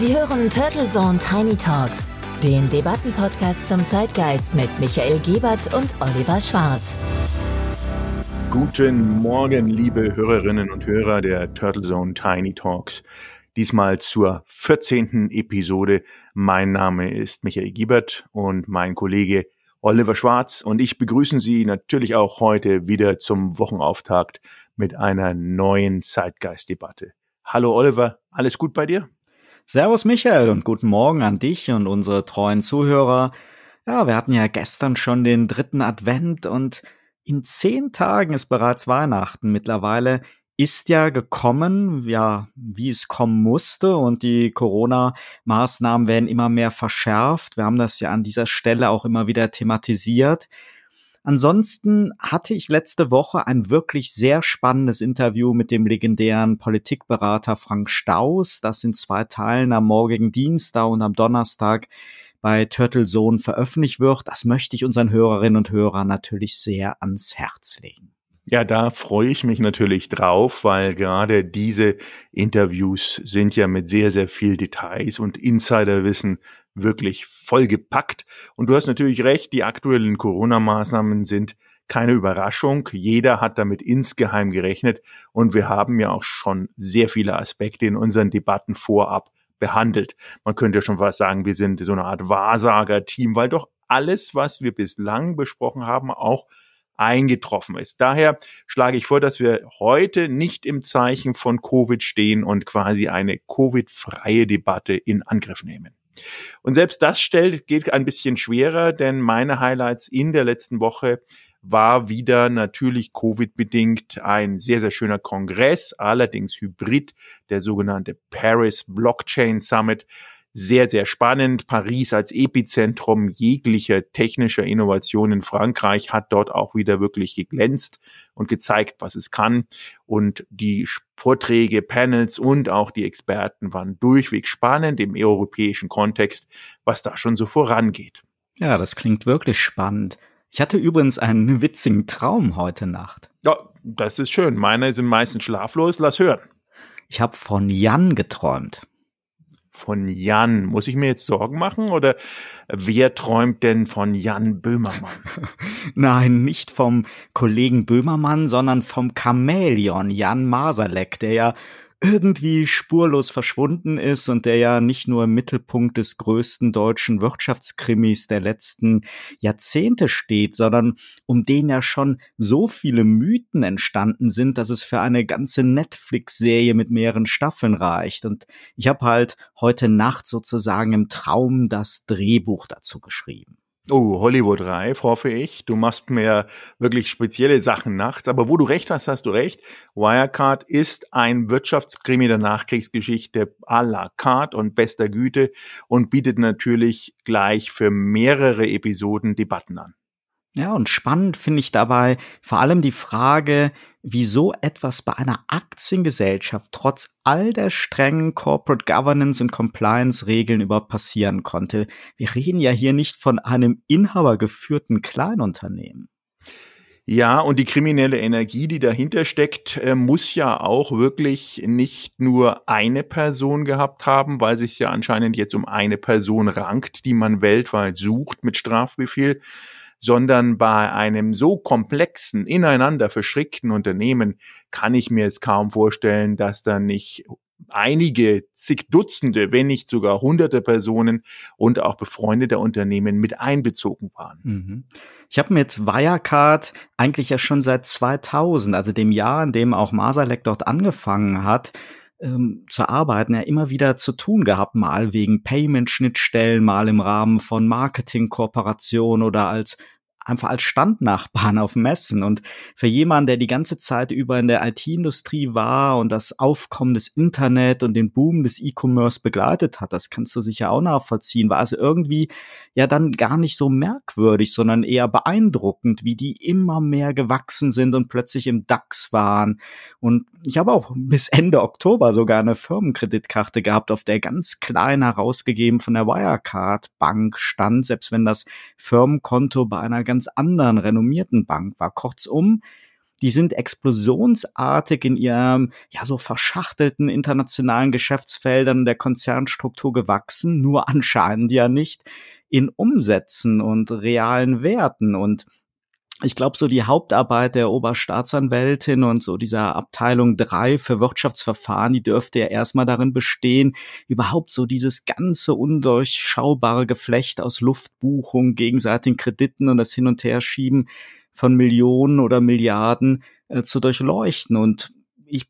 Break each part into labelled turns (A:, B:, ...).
A: Sie hören Turtle Zone Tiny Talks, den Debattenpodcast zum Zeitgeist mit Michael Gebert und Oliver Schwarz.
B: Guten Morgen, liebe Hörerinnen und Hörer der Turtle Zone Tiny Talks. Diesmal zur 14. Episode. Mein Name ist Michael Giebert und mein Kollege Oliver Schwarz und ich begrüßen Sie natürlich auch heute wieder zum Wochenauftakt mit einer neuen Zeitgeistdebatte. Hallo Oliver, alles gut bei dir?
C: Servus Michael und guten Morgen an dich und unsere treuen Zuhörer. Ja, wir hatten ja gestern schon den dritten Advent und in zehn Tagen ist bereits Weihnachten. Mittlerweile ist ja gekommen, ja, wie es kommen musste und die Corona-Maßnahmen werden immer mehr verschärft. Wir haben das ja an dieser Stelle auch immer wieder thematisiert. Ansonsten hatte ich letzte Woche ein wirklich sehr spannendes Interview mit dem legendären Politikberater Frank Staus, das in zwei Teilen am morgigen Dienstag und am Donnerstag bei Turtle Zone veröffentlicht wird. Das möchte ich unseren Hörerinnen und Hörern natürlich sehr ans Herz legen.
B: Ja, da freue ich mich natürlich drauf, weil gerade diese Interviews sind ja mit sehr, sehr viel Details und Insiderwissen wirklich vollgepackt. Und du hast natürlich recht, die aktuellen Corona-Maßnahmen sind keine Überraschung. Jeder hat damit insgeheim gerechnet und wir haben ja auch schon sehr viele Aspekte in unseren Debatten vorab behandelt. Man könnte ja schon was sagen, wir sind so eine Art Wahrsager-Team, weil doch alles, was wir bislang besprochen haben, auch eingetroffen ist. Daher schlage ich vor, dass wir heute nicht im Zeichen von Covid stehen und quasi eine Covid-freie Debatte in Angriff nehmen. Und selbst das stellt, geht ein bisschen schwerer, denn meine Highlights in der letzten Woche war wieder natürlich Covid-bedingt ein sehr, sehr schöner Kongress, allerdings hybrid, der sogenannte Paris Blockchain Summit sehr, sehr spannend. Paris als Epizentrum jeglicher technischer Innovation in Frankreich hat dort auch wieder wirklich geglänzt und gezeigt, was es kann. Und die Vorträge, Panels und auch die Experten waren durchweg spannend im europäischen Kontext, was da schon so vorangeht.
C: Ja, das klingt wirklich spannend. Ich hatte übrigens einen witzigen Traum heute Nacht.
B: Ja, das ist schön. Meine sind meistens schlaflos. Lass hören.
C: Ich habe von Jan geträumt
B: von Jan. Muss ich mir jetzt Sorgen machen oder wer träumt denn von Jan Böhmermann?
C: Nein, nicht vom Kollegen Böhmermann, sondern vom Chamäleon Jan Masalek, der ja irgendwie spurlos verschwunden ist und der ja nicht nur im Mittelpunkt des größten deutschen Wirtschaftskrimis der letzten Jahrzehnte steht, sondern um den ja schon so viele Mythen entstanden sind, dass es für eine ganze Netflix-Serie mit mehreren Staffeln reicht. Und ich habe halt heute Nacht sozusagen im Traum das Drehbuch dazu geschrieben.
B: Oh, Hollywood Reif, hoffe ich. Du machst mir wirklich spezielle Sachen nachts. Aber wo du recht hast, hast du recht. Wirecard ist ein Wirtschaftskrimi der Nachkriegsgeschichte à la carte und bester Güte und bietet natürlich gleich für mehrere Episoden Debatten an.
C: Ja, und spannend finde ich dabei vor allem die Frage, wieso etwas bei einer Aktiengesellschaft trotz all der strengen Corporate Governance und Compliance Regeln überhaupt passieren konnte. Wir reden ja hier nicht von einem inhabergeführten Kleinunternehmen.
B: Ja, und die kriminelle Energie, die dahinter steckt, äh, muss ja auch wirklich nicht nur eine Person gehabt haben, weil sich ja anscheinend jetzt um eine Person rankt, die man weltweit sucht mit Strafbefehl, sondern bei einem so komplexen, ineinander verschrickten Unternehmen kann ich mir es kaum vorstellen, dass da nicht einige zig Dutzende, wenn nicht sogar hunderte Personen und auch befreundete Unternehmen mit einbezogen waren. Mhm.
C: Ich habe mit Wirecard eigentlich ja schon seit 2000, also dem Jahr, in dem auch Masalek dort angefangen hat, ähm, zu arbeiten, ja immer wieder zu tun gehabt, mal wegen Payment-Schnittstellen, mal im Rahmen von Marketing-Kooperationen oder als einfach als Standnachbarn auf Messen. Und für jemanden, der die ganze Zeit über in der IT-Industrie war und das Aufkommen des Internet und den Boom des E-Commerce begleitet hat, das kannst du sicher auch nachvollziehen, war also irgendwie ja dann gar nicht so merkwürdig, sondern eher beeindruckend, wie die immer mehr gewachsen sind und plötzlich im DAX waren. Und ich habe auch bis Ende Oktober sogar eine Firmenkreditkarte gehabt, auf der ganz klein herausgegeben von der Wirecard Bank stand, selbst wenn das Firmenkonto bei einer ganz anderen renommierten Bank war. Kurzum, die sind explosionsartig in ihrem, ja, so verschachtelten internationalen Geschäftsfeldern der Konzernstruktur gewachsen, nur anscheinend ja nicht in Umsätzen und realen Werten und ich glaube, so die Hauptarbeit der Oberstaatsanwältin und so dieser Abteilung drei für Wirtschaftsverfahren, die dürfte ja erstmal darin bestehen, überhaupt so dieses ganze undurchschaubare Geflecht aus Luftbuchung, gegenseitigen Krediten und das Hin- und Herschieben von Millionen oder Milliarden äh, zu durchleuchten. Und ich,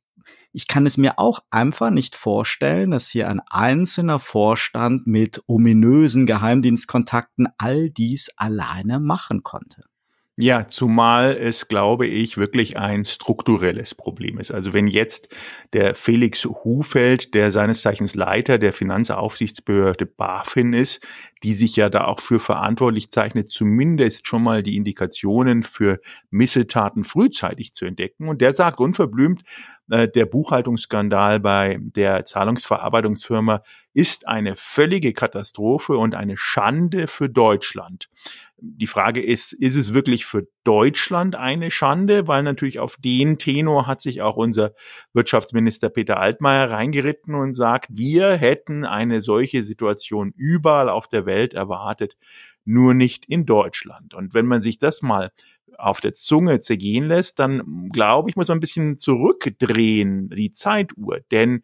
C: ich kann es mir auch einfach nicht vorstellen, dass hier ein einzelner Vorstand mit ominösen Geheimdienstkontakten all dies alleine machen konnte.
B: Ja, zumal es, glaube ich, wirklich ein strukturelles Problem ist. Also wenn jetzt der Felix Hufeld, der seines Zeichens Leiter der Finanzaufsichtsbehörde BaFin ist, die sich ja da auch für verantwortlich zeichnet, zumindest schon mal die Indikationen für Missetaten frühzeitig zu entdecken. Und der sagt unverblümt, äh, der Buchhaltungsskandal bei der Zahlungsverarbeitungsfirma ist eine völlige Katastrophe und eine Schande für Deutschland. Die Frage ist, ist es wirklich für Deutschland eine Schande? Weil natürlich auf den Tenor hat sich auch unser Wirtschaftsminister Peter Altmaier reingeritten und sagt, wir hätten eine solche Situation überall auf der Welt erwartet, nur nicht in Deutschland. Und wenn man sich das mal auf der Zunge zergehen lässt, dann glaube ich, muss man ein bisschen zurückdrehen, die Zeituhr. Denn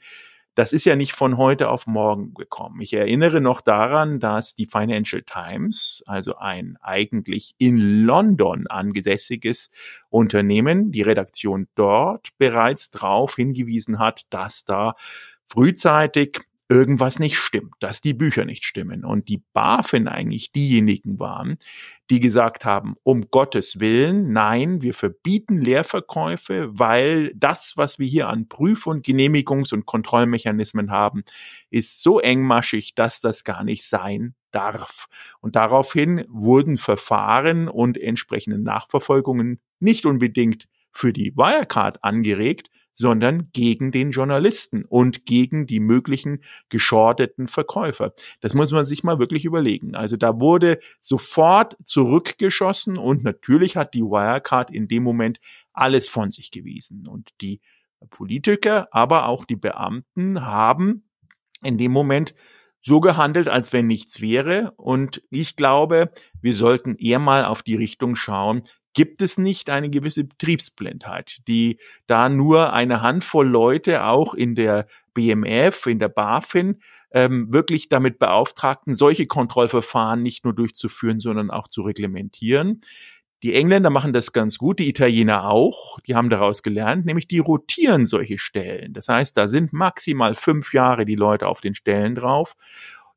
B: das ist ja nicht von heute auf morgen gekommen. Ich erinnere noch daran, dass die Financial Times, also ein eigentlich in London angesässiges Unternehmen, die Redaktion dort bereits darauf hingewiesen hat, dass da frühzeitig irgendwas nicht stimmt, dass die Bücher nicht stimmen und die BaFin eigentlich diejenigen waren, die gesagt haben, um Gottes Willen, nein, wir verbieten Leerverkäufe, weil das, was wir hier an Prüf- und Genehmigungs- und Kontrollmechanismen haben, ist so engmaschig, dass das gar nicht sein darf. Und daraufhin wurden Verfahren und entsprechende Nachverfolgungen nicht unbedingt für die Wirecard angeregt, sondern gegen den Journalisten und gegen die möglichen geschorteten Verkäufer. Das muss man sich mal wirklich überlegen. Also da wurde sofort zurückgeschossen und natürlich hat die Wirecard in dem Moment alles von sich gewiesen. Und die Politiker, aber auch die Beamten haben in dem Moment so gehandelt, als wenn nichts wäre. Und ich glaube, wir sollten eher mal auf die Richtung schauen, gibt es nicht eine gewisse Betriebsblindheit, die da nur eine Handvoll Leute auch in der BMF, in der BaFin ähm, wirklich damit beauftragten, solche Kontrollverfahren nicht nur durchzuführen, sondern auch zu reglementieren. Die Engländer machen das ganz gut, die Italiener auch, die haben daraus gelernt, nämlich die rotieren solche Stellen. Das heißt, da sind maximal fünf Jahre die Leute auf den Stellen drauf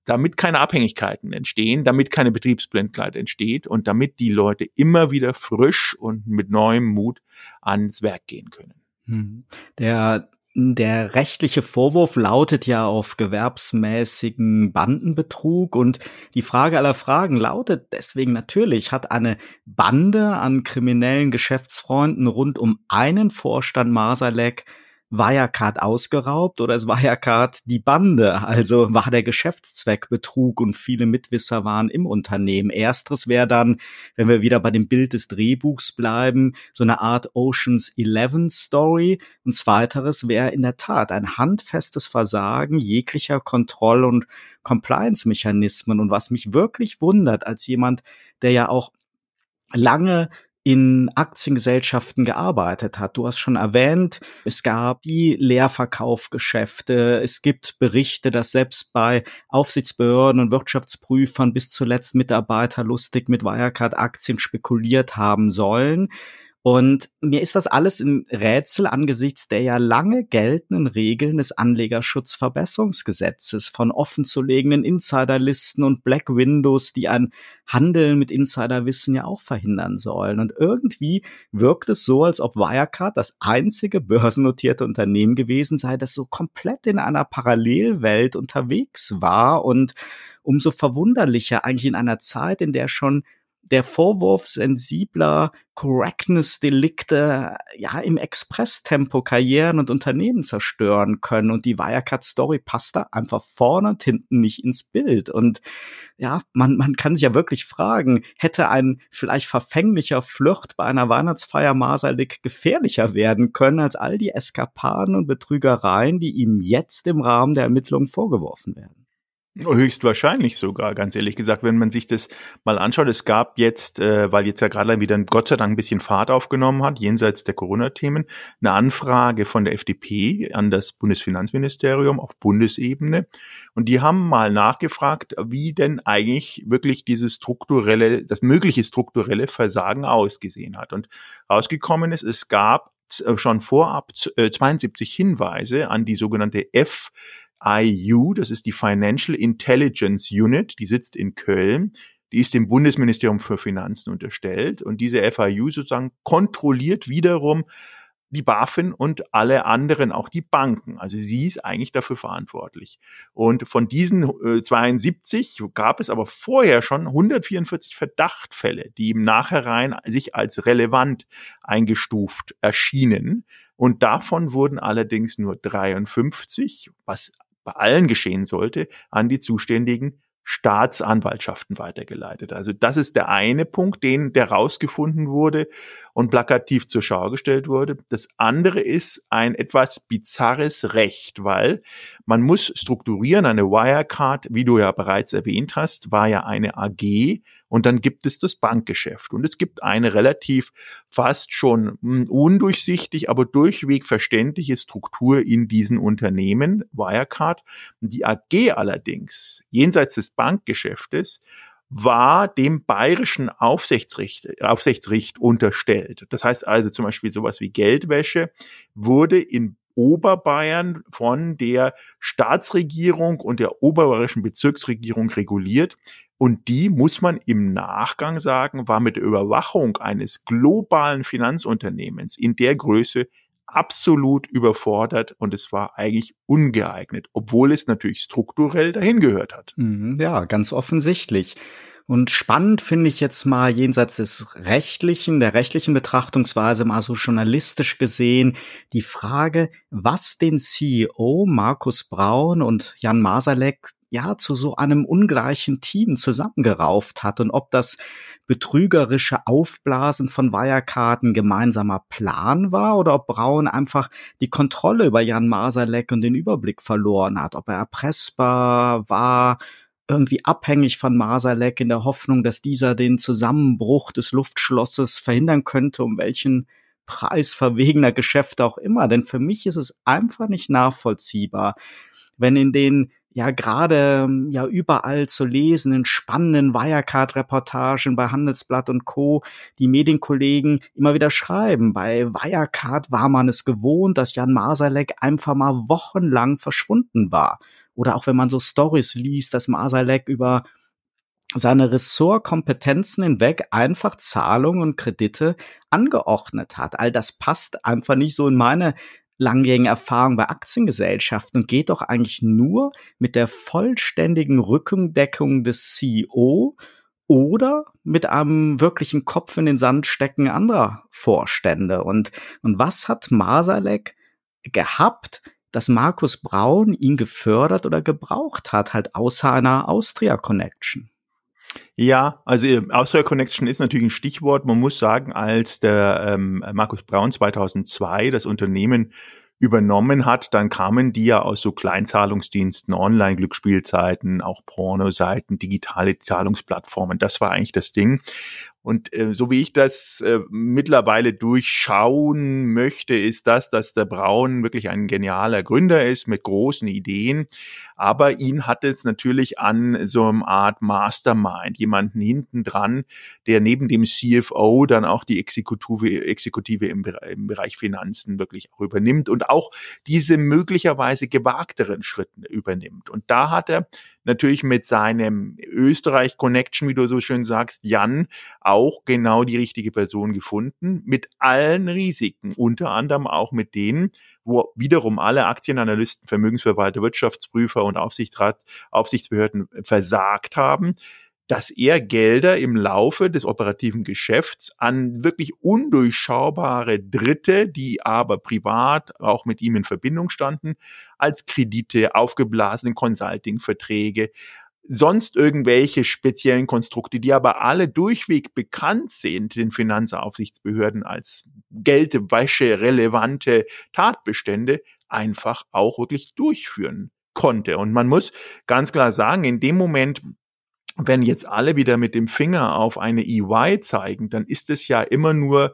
B: damit keine Abhängigkeiten entstehen, damit keine Betriebsblindheit entsteht und damit die Leute immer wieder frisch und mit neuem Mut ans Werk gehen können.
C: Hm. Der der rechtliche Vorwurf lautet ja auf gewerbsmäßigen Bandenbetrug und die Frage aller Fragen lautet deswegen natürlich, hat eine Bande an kriminellen Geschäftsfreunden rund um einen Vorstand Masalek Wirecard ausgeraubt oder ist Wirecard die Bande? Also war der Geschäftszweck Betrug und viele Mitwisser waren im Unternehmen. Ersteres wäre dann, wenn wir wieder bei dem Bild des Drehbuchs bleiben, so eine Art Oceans 11 Story. Und zweiteres wäre in der Tat ein handfestes Versagen jeglicher Kontroll- und Compliance-Mechanismen. Und was mich wirklich wundert, als jemand, der ja auch lange in Aktiengesellschaften gearbeitet hat. Du hast schon erwähnt, es gab die Leerverkaufgeschäfte. Es gibt Berichte, dass selbst bei Aufsichtsbehörden und Wirtschaftsprüfern bis zuletzt Mitarbeiter lustig mit Wirecard-Aktien spekuliert haben sollen. Und mir ist das alles ein Rätsel angesichts der ja lange geltenden Regeln des Anlegerschutzverbesserungsgesetzes von offenzulegenden Insiderlisten und Black Windows, die ein Handeln mit Insiderwissen ja auch verhindern sollen. Und irgendwie wirkt es so, als ob Wirecard das einzige börsennotierte Unternehmen gewesen sei, das so komplett in einer Parallelwelt unterwegs war und umso verwunderlicher eigentlich in einer Zeit, in der schon der Vorwurf sensibler Correctness-Delikte ja im Expresstempo Karrieren und Unternehmen zerstören können. Und die Wirecard-Story passt da einfach vorne und hinten nicht ins Bild. Und ja, man, man kann sich ja wirklich fragen, hätte ein vielleicht verfänglicher Flirt bei einer Weihnachtsfeier Maserlik gefährlicher werden können als all die Eskapaden und Betrügereien, die ihm jetzt im Rahmen der Ermittlungen vorgeworfen werden?
B: Höchstwahrscheinlich sogar, ganz ehrlich gesagt, wenn man sich das mal anschaut. Es gab jetzt, äh, weil jetzt ja gerade wieder Gott sei Dank ein bisschen Fahrt aufgenommen hat, jenseits der Corona-Themen, eine Anfrage von der FDP an das Bundesfinanzministerium auf Bundesebene. Und die haben mal nachgefragt, wie denn eigentlich wirklich dieses strukturelle, das mögliche strukturelle Versagen ausgesehen hat. Und rausgekommen ist, es gab äh, schon vorab 72 äh, Hinweise an die sogenannte F FIU, das ist die Financial Intelligence Unit, die sitzt in Köln. Die ist dem Bundesministerium für Finanzen unterstellt und diese FIU sozusagen kontrolliert wiederum die BaFin und alle anderen, auch die Banken. Also sie ist eigentlich dafür verantwortlich. Und von diesen äh, 72 gab es aber vorher schon 144 Verdachtfälle, die im Nachhinein sich als relevant eingestuft erschienen. Und davon wurden allerdings nur 53, was bei allen geschehen sollte, an die zuständigen Staatsanwaltschaften weitergeleitet. Also das ist der eine Punkt, den der rausgefunden wurde und plakativ zur Schau gestellt wurde. Das andere ist ein etwas bizarres Recht, weil man muss strukturieren. Eine Wirecard, wie du ja bereits erwähnt hast, war ja eine AG und dann gibt es das Bankgeschäft und es gibt eine relativ fast schon hm, undurchsichtig, aber durchweg verständliche Struktur in diesen Unternehmen, Wirecard. Die AG allerdings, jenseits des Bankgeschäftes war dem bayerischen Aufsichtsricht, Aufsichtsricht unterstellt. Das heißt also zum Beispiel sowas wie Geldwäsche wurde in Oberbayern von der Staatsregierung und der oberbayerischen Bezirksregierung reguliert. Und die, muss man im Nachgang sagen, war mit der Überwachung eines globalen Finanzunternehmens in der Größe absolut überfordert und es war eigentlich ungeeignet, obwohl es natürlich strukturell dahin gehört hat.
C: Mhm, ja, ganz offensichtlich. Und spannend finde ich jetzt mal jenseits des rechtlichen, der rechtlichen Betrachtungsweise mal so journalistisch gesehen die Frage, was den CEO Markus Braun und Jan Masalek ja zu so einem ungleichen Team zusammengerauft hat und ob das betrügerische Aufblasen von Wirecard ein gemeinsamer Plan war oder ob Braun einfach die Kontrolle über Jan Masalek und den Überblick verloren hat, ob er erpressbar war, irgendwie abhängig von Masalek in der Hoffnung, dass dieser den Zusammenbruch des Luftschlosses verhindern könnte, um welchen Preis verwegener Geschäfte auch immer. Denn für mich ist es einfach nicht nachvollziehbar, wenn in den ja gerade ja überall zu lesen in spannenden Wirecard-Reportagen bei Handelsblatt und Co. die Medienkollegen immer wieder schreiben. Bei Wirecard war man es gewohnt, dass Jan Masalek einfach mal wochenlang verschwunden war. Oder auch wenn man so Stories liest, dass Masalek über seine Ressortkompetenzen hinweg einfach Zahlungen und Kredite angeordnet hat. All das passt einfach nicht so in meine langjährigen Erfahrung bei Aktiengesellschaften und geht doch eigentlich nur mit der vollständigen Rückendeckung des CEO oder mit einem wirklichen Kopf in den Sand stecken anderer Vorstände. Und, und was hat Masalek gehabt, dass Markus Braun ihn gefördert oder gebraucht hat, halt außer einer Austria Connection?
B: Ja, also äh, Austria Connection ist natürlich ein Stichwort. Man muss sagen, als der ähm, Markus Braun 2002 das Unternehmen übernommen hat, dann kamen die ja aus so Kleinzahlungsdiensten, Online-Glücksspielzeiten, auch Pornoseiten, digitale Zahlungsplattformen. Das war eigentlich das Ding. Und äh, so wie ich das äh, mittlerweile durchschauen möchte, ist das, dass der Braun wirklich ein genialer Gründer ist mit großen Ideen. Aber ihn hat es natürlich an so einer Art Mastermind, jemanden hinten dran, der neben dem CFO dann auch die Exekutive, Exekutive im, im Bereich Finanzen wirklich auch übernimmt und auch diese möglicherweise gewagteren Schritte übernimmt. Und da hat er natürlich mit seinem Österreich-Connection, wie du so schön sagst, Jan, auch genau die richtige Person gefunden, mit allen Risiken, unter anderem auch mit denen, wo wiederum alle Aktienanalysten, Vermögensverwalter, Wirtschaftsprüfer und Aufsichtsrat, Aufsichtsbehörden versagt haben dass er Gelder im Laufe des operativen Geschäfts an wirklich undurchschaubare Dritte, die aber privat auch mit ihm in Verbindung standen, als Kredite, aufgeblasene Consulting-Verträge, sonst irgendwelche speziellen Konstrukte, die aber alle durchweg bekannt sind den Finanzaufsichtsbehörden als Geldwäsche relevante Tatbestände, einfach auch wirklich durchführen konnte. Und man muss ganz klar sagen, in dem Moment, wenn jetzt alle wieder mit dem Finger auf eine EY zeigen, dann ist es ja immer nur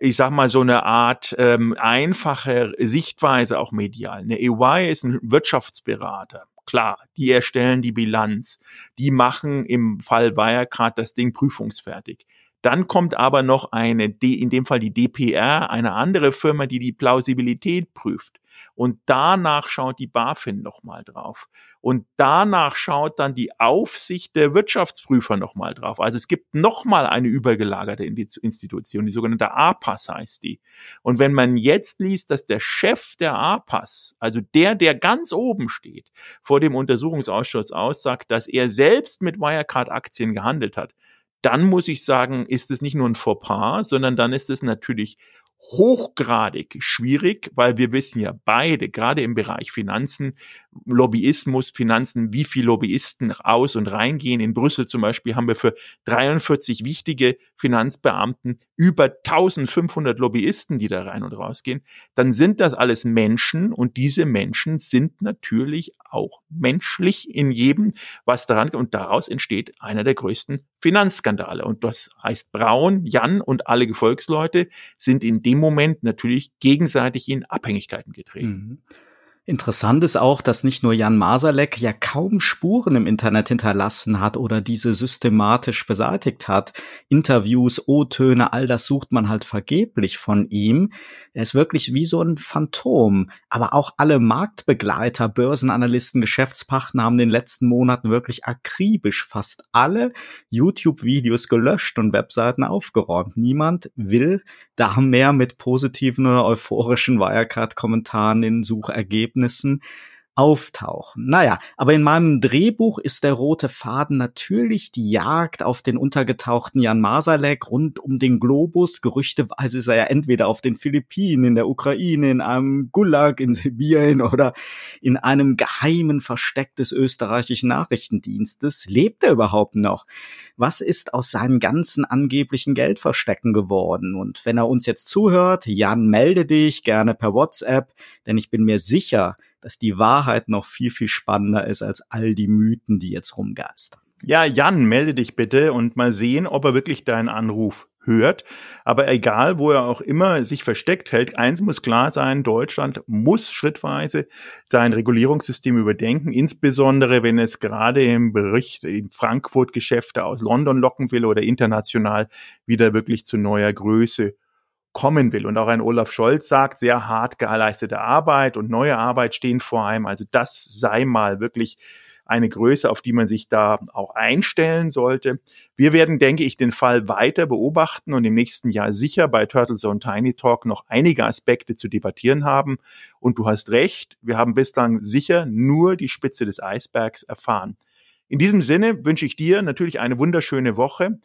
B: ich sag mal, so eine Art ähm, einfache Sichtweise auch medial. Eine EY ist ein Wirtschaftsberater. Klar, die erstellen die Bilanz. Die machen im Fall Wirecard das Ding prüfungsfertig. Dann kommt aber noch eine, in dem Fall die DPR, eine andere Firma, die die Plausibilität prüft. Und danach schaut die BaFin nochmal drauf. Und danach schaut dann die Aufsicht der Wirtschaftsprüfer nochmal drauf. Also es gibt nochmal eine übergelagerte Institution, die sogenannte APAS heißt die. Und wenn man jetzt liest, dass der Chef der APAS, also der, der ganz oben steht, vor dem Untersuchungsausschuss aussagt, dass er selbst mit Wirecard-Aktien gehandelt hat, dann muss ich sagen, ist es nicht nur ein Fauxpas, sondern dann ist es natürlich hochgradig schwierig, weil wir wissen ja beide, gerade im Bereich Finanzen, Lobbyismus, Finanzen, wie viele Lobbyisten aus und reingehen. In Brüssel zum Beispiel haben wir für 43 wichtige Finanzbeamten über 1500 Lobbyisten, die da rein und rausgehen. Dann sind das alles Menschen und diese Menschen sind natürlich auch menschlich in jedem, was daran und daraus entsteht einer der größten Finanzskandale. Und das heißt, Braun, Jan und alle Gefolgsleute sind in dem Moment natürlich gegenseitig in Abhängigkeiten getreten. Mhm.
C: Interessant ist auch, dass nicht nur Jan Masalek ja kaum Spuren im Internet hinterlassen hat oder diese systematisch beseitigt hat. Interviews, O-Töne, all das sucht man halt vergeblich von ihm. Er ist wirklich wie so ein Phantom. Aber auch alle Marktbegleiter, Börsenanalysten, Geschäftspartner haben in den letzten Monaten wirklich akribisch fast alle YouTube-Videos gelöscht und Webseiten aufgeräumt. Niemand will da mehr mit positiven oder euphorischen Wirecard-Kommentaren in Suchergebnissen. Ergebnissen auftauchen. Naja, aber in meinem Drehbuch ist der rote Faden natürlich die Jagd auf den untergetauchten Jan Masalek rund um den Globus. Gerüchteweise ist er ja entweder auf den Philippinen, in der Ukraine, in einem Gulag in Sibirien oder in einem geheimen Versteck des österreichischen Nachrichtendienstes. Lebt er überhaupt noch? Was ist aus seinen ganzen angeblichen Geldverstecken geworden? Und wenn er uns jetzt zuhört, Jan, melde dich gerne per WhatsApp, denn ich bin mir sicher, dass die Wahrheit noch viel, viel spannender ist als all die Mythen, die jetzt rumgeistern.
B: Ja, Jan, melde dich bitte und mal sehen, ob er wirklich deinen Anruf hört. Aber egal, wo er auch immer sich versteckt hält, eins muss klar sein, Deutschland muss schrittweise sein Regulierungssystem überdenken, insbesondere wenn es gerade im Bericht in Frankfurt Geschäfte aus London locken will oder international wieder wirklich zu neuer Größe kommen will. Und auch ein Olaf Scholz sagt, sehr hart geleistete Arbeit und neue Arbeit stehen vor einem. Also das sei mal wirklich eine Größe, auf die man sich da auch einstellen sollte. Wir werden, denke ich, den Fall weiter beobachten und im nächsten Jahr sicher bei Turtles on Tiny Talk noch einige Aspekte zu debattieren haben. Und du hast recht, wir haben bislang sicher nur die Spitze des Eisbergs erfahren. In diesem Sinne wünsche ich dir natürlich eine wunderschöne Woche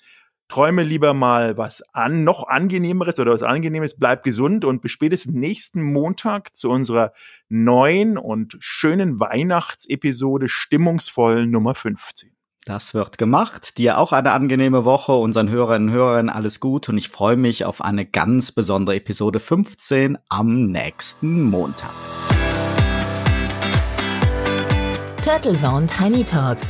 B: träume lieber mal was an, noch angenehmeres oder was angenehmes, bleib gesund und bis spätestens nächsten Montag zu unserer neuen und schönen Weihnachtsepisode stimmungsvoll Nummer 15.
C: Das wird gemacht. Dir auch eine angenehme Woche, unseren Hörerinnen und Hörern alles gut und ich freue mich auf eine ganz besondere Episode 15 am nächsten Montag.
A: Turtle Zone Tiny Talks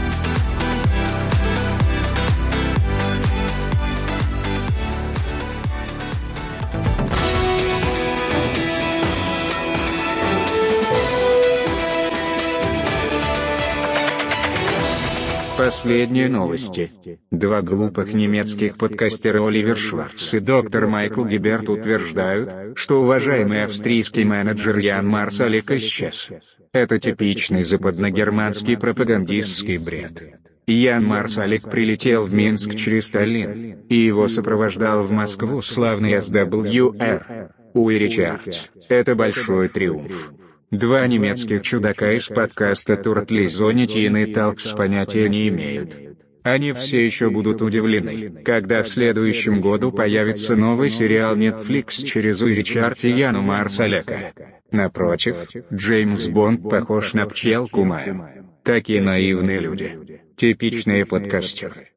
D: Последние новости. Два глупых немецких подкастера Оливер Шварц и доктор Майкл Гиберт утверждают, что уважаемый австрийский менеджер Ян Марсалик исчез. Это типичный западногерманский пропагандистский бред. Ян Марсалик прилетел в Минск через Сталин, и его сопровождал в Москву славный SWR. Уи Ричардс. Это большой триумф. Два немецких чудака из подкаста Туртлизонити и Талкс понятия не имеют. Они все еще будут удивлены, когда в следующем году появится новый сериал Netflix через Уи Ричард и Яну Марсалека. Напротив, Джеймс Бонд похож на пчелку Маю. Такие наивные люди. Типичные подкастеры.